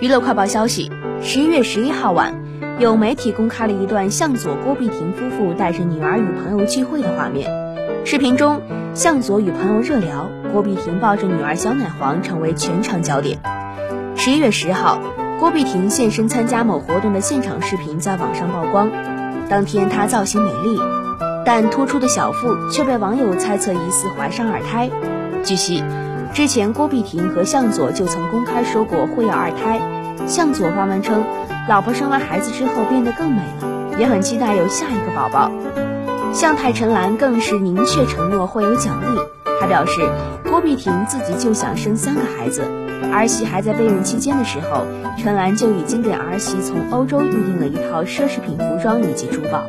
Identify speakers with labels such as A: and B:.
A: 娱乐快报消息：十一月十一号晚，有媒体公开了一段向佐郭碧婷夫妇带着女儿与朋友聚会的画面。视频中，向佐与朋友热聊，郭碧婷抱着女儿小奶黄成为全场焦点。十一月十号，郭碧婷现身参加某活动的现场视频在网上曝光。当天她造型美丽，但突出的小腹却被网友猜测疑似怀上二胎。据悉。之前郭碧婷和向佐就曾公开说过会要二胎，向佐发文称，老婆生完孩子之后变得更美了，也很期待有下一个宝宝。向太陈岚更是明确承诺会有奖励，他表示郭碧婷自己就想生三个孩子，儿媳还在备孕期间的时候，陈岚就已经给儿媳从欧洲预订了一套奢侈品服装以及珠宝。